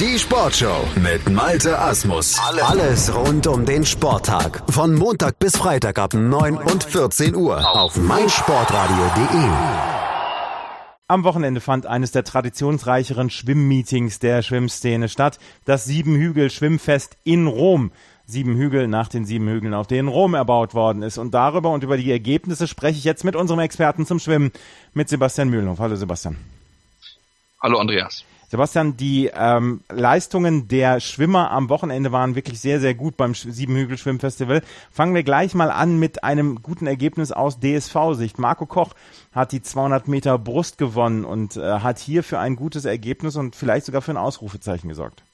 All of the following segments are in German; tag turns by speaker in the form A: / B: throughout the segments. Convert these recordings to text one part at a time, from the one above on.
A: Die Sportshow mit Malte Asmus. Alles rund um den Sporttag. Von Montag bis Freitag ab 9 und 14 Uhr auf meinsportradio.de.
B: Am Wochenende fand eines der traditionsreicheren Schwimmmeetings der Schwimmszene statt, das Siebenhügel-Schwimmfest in Rom. Sieben Hügel nach den sieben Hügeln, auf denen Rom erbaut worden ist. Und darüber und über die Ergebnisse spreche ich jetzt mit unserem Experten zum Schwimmen, mit Sebastian Mühlenhoff. Hallo Sebastian.
C: Hallo Andreas.
B: Sebastian, die ähm, Leistungen der Schwimmer am Wochenende waren wirklich sehr, sehr gut beim Siebenhügel Schwimmfestival. Fangen wir gleich mal an mit einem guten Ergebnis aus DSV-Sicht. Marco Koch hat die 200 Meter Brust gewonnen und äh, hat hier für ein gutes Ergebnis und vielleicht sogar für ein Ausrufezeichen gesorgt.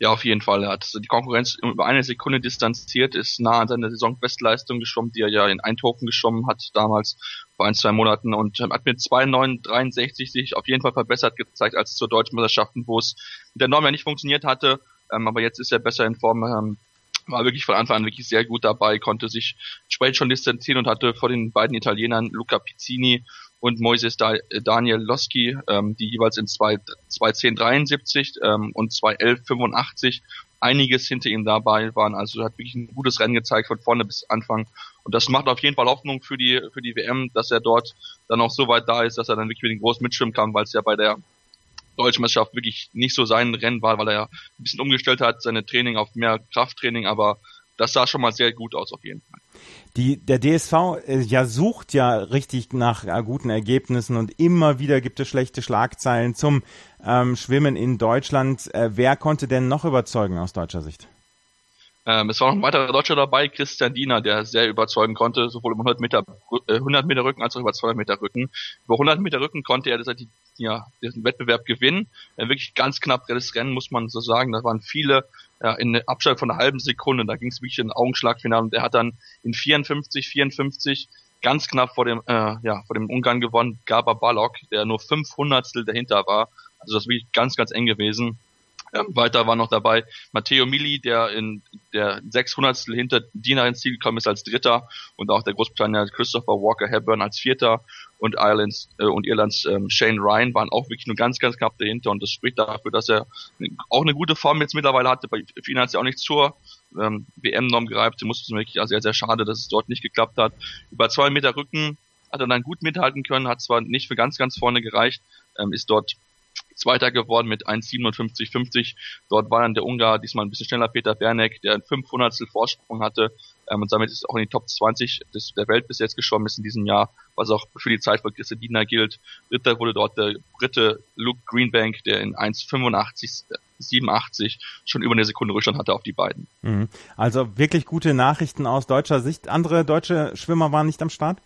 C: Ja, auf jeden Fall. Er hat die Konkurrenz über eine Sekunde distanziert, ist nah an seiner Saisonbestleistung geschwommen, die er ja in Eindhoven geschwommen hat damals vor ein, zwei Monaten und hat mit 2,963 sich auf jeden Fall verbessert gezeigt als zur deutschen Meisterschaften, wo es mit der Norm ja nicht funktioniert hatte. Ähm, aber jetzt ist er besser in Form. Ähm, war wirklich von Anfang an wirklich sehr gut dabei, konnte sich spät schon distanzieren und hatte vor den beiden Italienern Luca Pizzini und Moises da Daniel Losky, ähm, die jeweils in 2.10.73 ähm, und 2.11.85 einiges hinter ihm dabei waren. Also hat wirklich ein gutes Rennen gezeigt von vorne bis Anfang. Und das macht auf jeden Fall Hoffnung für die, für die WM, dass er dort dann auch so weit da ist, dass er dann wirklich mit den Großen mitschwimmen kann, weil es ja bei der Deutschen Meisterschaft wirklich nicht so sein Rennen war, weil er ja ein bisschen umgestellt hat, seine Training auf mehr Krafttraining, aber das sah schon mal sehr gut aus auf jeden Fall.
B: Die, der DSV äh, ja sucht ja richtig nach äh, guten Ergebnissen und immer wieder gibt es schlechte Schlagzeilen zum ähm, Schwimmen in Deutschland. Äh, wer konnte denn noch überzeugen aus deutscher Sicht?
C: Ähm, es war noch ein weiterer Deutscher dabei, Christian Diener, der sehr überzeugen konnte, sowohl über 100 Meter, äh, 100 Meter Rücken als auch über 200 Meter Rücken. Über 100 Meter Rücken konnte er das, ja, diesen Wettbewerb gewinnen. Äh, wirklich ganz knapp das Rennen, muss man so sagen. Da waren viele ja, in Abstand von einer halben Sekunde. Da ging es wirklich in Augenschlagfinale und er hat dann in 54, 54 ganz knapp vor dem, äh, ja, vor dem Ungarn gewonnen, Gaba Balok, der nur fünf Hundertstel dahinter war. Also das ist wirklich ganz, ganz eng gewesen. Ähm, weiter war noch dabei Matteo Mili, der in der 600 hinter Dina ins Ziel gekommen ist als Dritter und auch der Großbritannier Christopher Walker Hepburn als Vierter und Irelands äh, und Irlands ähm, Shane Ryan waren auch wirklich nur ganz, ganz knapp dahinter und das spricht dafür, dass er auch eine gute Form jetzt mittlerweile hatte. Bei ihn hat es ja auch nicht zur ähm, WM-Norm gereibt. Sie musste wirklich also sehr, sehr schade, dass es dort nicht geklappt hat. Über zwei Meter Rücken hat er dann gut mithalten können, hat zwar nicht für ganz, ganz vorne gereicht, ähm, ist dort Zweiter geworden mit 1,57,50. Dort war dann der Ungar diesmal ein bisschen schneller, Peter Bernek, der ein 500 Vorsprung hatte ähm, und damit ist auch in die Top 20 des, der Welt bis jetzt geschwommen ist in diesem Jahr, was auch für die Zeit von Christina gilt. Dritter wurde dort der Brite Luke Greenbank, der in 1,85 87 schon über eine Sekunde Rückstand hatte auf die beiden.
B: Mhm. Also wirklich gute Nachrichten aus deutscher Sicht. Andere deutsche Schwimmer waren nicht am Start?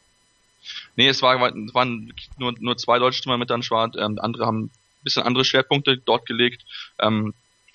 C: Nee, es, war, es waren nur, nur zwei deutsche Schwimmer mit am Start. Ähm, andere haben bisschen andere Schwerpunkte dort gelegt. Ähm,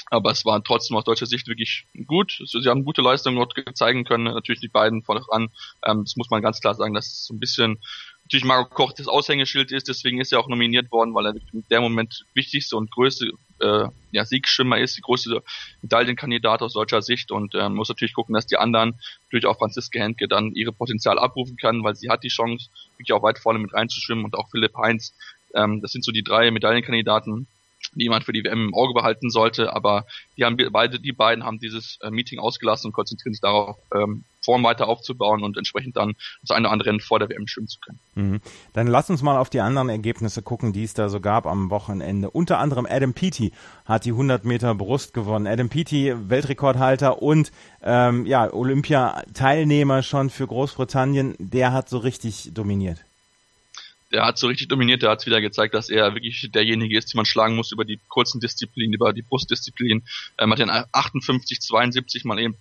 C: aber es war trotzdem aus deutscher Sicht wirklich gut. Sie haben gute Leistungen dort zeigen können. Natürlich die beiden voran. Ähm, das muss man ganz klar sagen, dass es so ein bisschen natürlich Marco Koch das Aushängeschild ist. Deswegen ist er auch nominiert worden, weil er in der Moment wichtigste und größte äh, ja, Siegschimmer ist, die größte Medaillenkandidat aus deutscher Sicht. Und äh, muss natürlich gucken, dass die anderen, natürlich auch Franziska Henke, dann ihre Potenzial abrufen kann, weil sie hat die Chance, wirklich auch weit vorne mit reinzuschwimmen. Und auch Philipp Heinz, ähm, das sind so die drei Medaillenkandidaten, die man für die WM im Auge behalten sollte. Aber die haben beide, die beiden haben dieses äh, Meeting ausgelassen und konzentrieren sich darauf, ähm, Form weiter aufzubauen und entsprechend dann das eine oder andere vor der WM schwimmen zu können.
B: Mhm. Dann lass uns mal auf die anderen Ergebnisse gucken, die es da so gab am Wochenende. Unter anderem Adam Peaty hat die 100 Meter Brust gewonnen. Adam Peaty, Weltrekordhalter und ähm, ja Olympiateilnehmer schon für Großbritannien, der hat so richtig dominiert
C: der hat so richtig dominiert, der hat wieder gezeigt, dass er wirklich derjenige ist, den man schlagen muss über die kurzen Disziplinen, über die Brustdisziplin. Ähm, hat den 58, 72 mal eben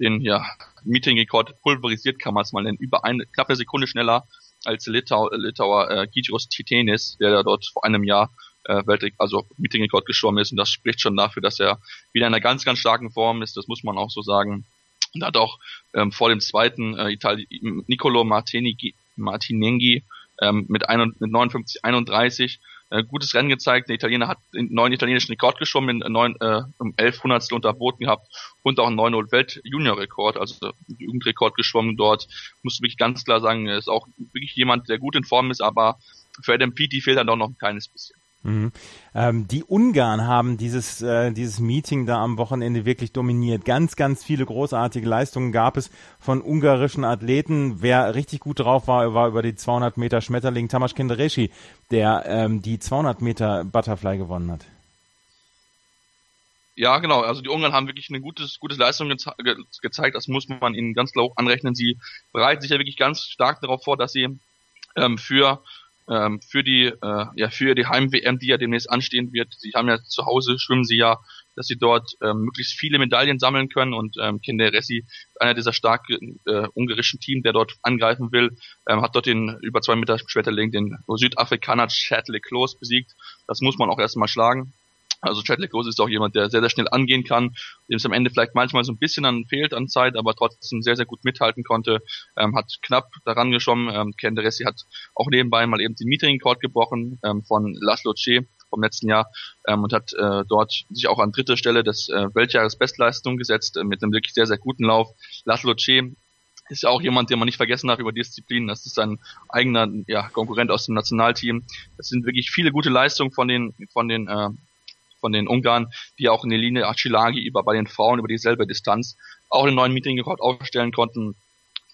C: den ja, Meeting-Rekord pulverisiert, kann man es mal nennen, über eine knappe Sekunde schneller als Litau, Litauer äh, Gyros Titenis, der da dort vor einem Jahr äh, Weltrekord, also Meeting-Rekord geschwommen ist und das spricht schon dafür, dass er wieder in einer ganz, ganz starken Form ist, das muss man auch so sagen. Und hat auch ähm, vor dem zweiten äh, Itali Nicolo Martini, Martinenghi ähm, mit, ein, mit 59, 31 äh, gutes Rennen gezeigt. Der Italiener hat einen neuen italienischen Rekord geschwommen, in neun, äh, um 11 Hundertstel unterboten gehabt und auch einen neuen Welt-Junior-Rekord, also Jugendrekord geschwommen dort. Muss wirklich ganz klar sagen, er ist auch wirklich jemand, der gut in Form ist, aber für Adam Peaty fehlt dann doch noch ein kleines bisschen.
B: Mhm. Ähm, die Ungarn haben dieses, äh, dieses Meeting da am Wochenende wirklich dominiert. Ganz, ganz viele großartige Leistungen gab es von ungarischen Athleten. Wer richtig gut drauf war, war über die 200 Meter Schmetterling Tamas Kendereschi, der ähm, die 200 Meter Butterfly gewonnen hat.
C: Ja, genau. Also die Ungarn haben wirklich eine gutes, gutes Leistung ge gezeigt. Das muss man ihnen ganz klar anrechnen. Sie bereiten sich ja wirklich ganz stark darauf vor, dass sie ähm, für ähm, für die äh, ja für die Heim-WM, die ja demnächst anstehen wird. Sie haben ja zu Hause schwimmen sie ja, dass sie dort ähm, möglichst viele Medaillen sammeln können und ähm, Kinderessi, einer dieser starken äh, ungarischen Team, der dort angreifen will, ähm, hat dort den über zwei Meter Schmetterling, den Südafrikaner Chadley Close besiegt. Das muss man auch erstmal schlagen. Also Chadley Close ist auch jemand, der sehr, sehr schnell angehen kann, dem es am Ende vielleicht manchmal so ein bisschen an fehlt an Zeit, aber trotzdem sehr, sehr gut mithalten konnte, ähm, hat knapp daran geschwommen. Ähm, Ken Deressi hat auch nebenbei mal eben den Meeting-Rekord gebrochen ähm, von Laszlo Che vom letzten Jahr ähm, und hat äh, dort sich auch an dritter Stelle des äh, Weltjahresbestleistung gesetzt äh, mit einem wirklich sehr, sehr guten Lauf. Laszlo Che ist ja auch jemand, den man nicht vergessen darf über Disziplinen. Das ist ein eigener ja, Konkurrent aus dem Nationalteam. Das sind wirklich viele gute Leistungen von den von den äh, von den Ungarn, die auch in der Linie Achilagi über bei den Frauen über dieselbe Distanz auch einen neuen Meeting-Rekord aufstellen konnten.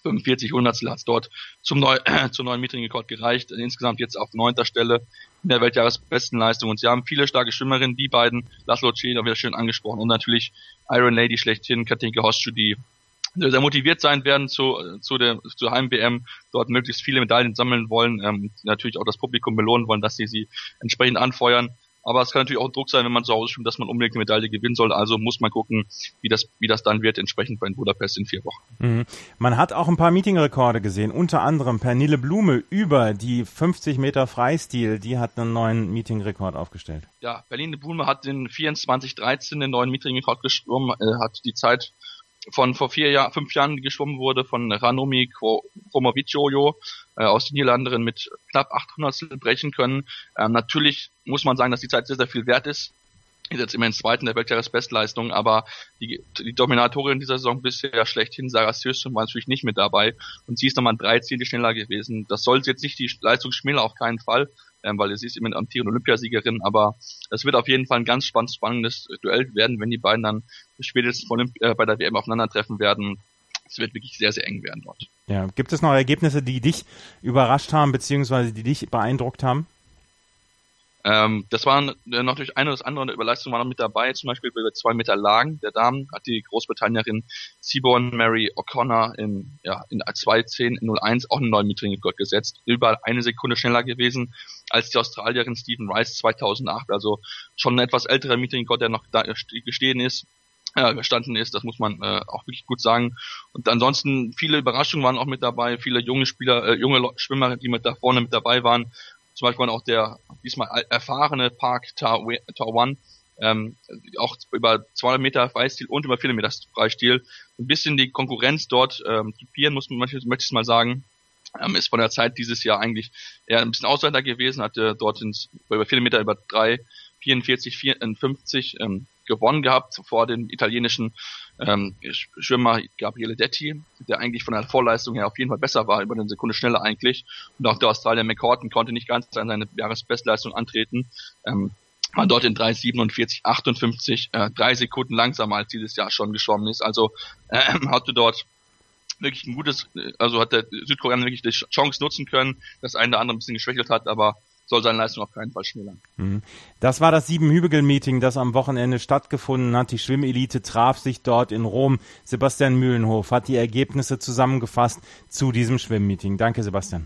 C: 45 Hundertstel hat es dort zum, neu, äh, zum neuen Meeting-Rekord gereicht. Insgesamt jetzt auf neunter Stelle in der Weltjahresbestenleistung. Und sie haben viele starke Schwimmerinnen, die beiden, Laszlo Ceda wieder schön angesprochen und natürlich Iron Lady schlechthin, Katinka Hostschuh, die sehr motiviert sein werden zu, zu der zur Heim-WM, dort möglichst viele Medaillen sammeln wollen, ähm, natürlich auch das Publikum belohnen wollen, dass sie sie entsprechend anfeuern. Aber es kann natürlich auch ein Druck sein, wenn man zu Hause schwimmt, dass man unbedingt eine Medaille gewinnen soll. Also muss man gucken, wie das, wie das dann wird, entsprechend bei Budapest in vier Wochen.
B: Mhm. Man hat auch ein paar Meetingrekorde gesehen, unter anderem Pernille Blume über die 50 Meter Freistil. Die hat einen neuen Meetingrekord aufgestellt.
C: Ja, Pernille Blume hat den 24-13 den neuen Meetingrekord geschwommen, äh, hat die Zeit von vor vier Jahr, fünf Jahren geschwommen wurde von Ranomi Kromowicjojo äh, aus den Niederlanden mit knapp 800 brechen können. Ähm, natürlich muss man sagen, dass die Zeit sehr, sehr viel wert ist. Ist jetzt immerhin zweiten der Weltjahresbestleistung, aber die, die Dominatorin dieser Saison bisher schlechthin, Sarah Sjöström, war natürlich nicht mit dabei und sie ist nochmal drei Zehntel schneller gewesen. Das sollte jetzt nicht die Leistung schmälern, auf keinen Fall, ähm, weil sie ist immer eine amtierende Olympiasiegerin, aber es wird auf jeden Fall ein ganz spannendes, spannendes Duell werden, wenn die beiden dann spätestens von, äh, bei der WM aufeinandertreffen werden. Es wird wirklich sehr, sehr eng werden dort.
B: Ja, gibt es noch Ergebnisse, die dich überrascht haben, beziehungsweise die dich beeindruckt haben?
C: Ähm, das waren äh, durch eine oder andere Überleistung waren noch mit dabei, zum Beispiel über zwei Meter Lagen. Der Damen hat die Großbritannierin Seaborn Mary O'Connor in, ja, in 2.10.01 auch einen neuen Meeting-Rekord gesetzt, über eine Sekunde schneller gewesen als die Australierin Stephen Rice 2008, also schon ein etwas älterer Meeting-Rekord, der noch da gestehen ist äh, gestanden ist, das muss man äh, auch wirklich gut sagen. Und ansonsten viele Überraschungen waren auch mit dabei, viele junge Spieler, äh, junge Schwimmer, die mit da vorne mit dabei waren. Zum Beispiel auch der diesmal erfahrene Park Tawan, ähm, auch über 200 Meter Freistil und über 400 Meter Freistil. Ein bisschen die Konkurrenz dort ähm, typieren, muss man möchte ich mal sagen. Ähm, ist von der Zeit dieses Jahr eigentlich eher ein bisschen Ausländer gewesen, hatte dort ins, über 400 Meter über 3, 44, 54 ähm, gewonnen gehabt vor dem italienischen ähm, Schwimmer Gabriele Detti, der eigentlich von der Vorleistung her auf jeden Fall besser war, über eine Sekunde schneller eigentlich. Und auch der Australier McCorton konnte nicht ganz an seine Jahresbestleistung antreten. Ähm, war dort in 3,47, 58, äh, drei Sekunden langsamer als dieses Jahr schon geschwommen ist. Also äh, hatte dort wirklich ein gutes, also hat der Südkoreaner wirklich die Chance nutzen können, das eine oder andere ein bisschen geschwächelt hat, aber soll seine Leistung auf keinen Fall schmälern. Mhm.
B: Das war das Sieben-Hügel-Meeting, das am Wochenende stattgefunden hat. Die Schwimmelite traf sich dort in Rom. Sebastian Mühlenhof hat die Ergebnisse zusammengefasst zu diesem Schwimmmeeting. Danke, Sebastian.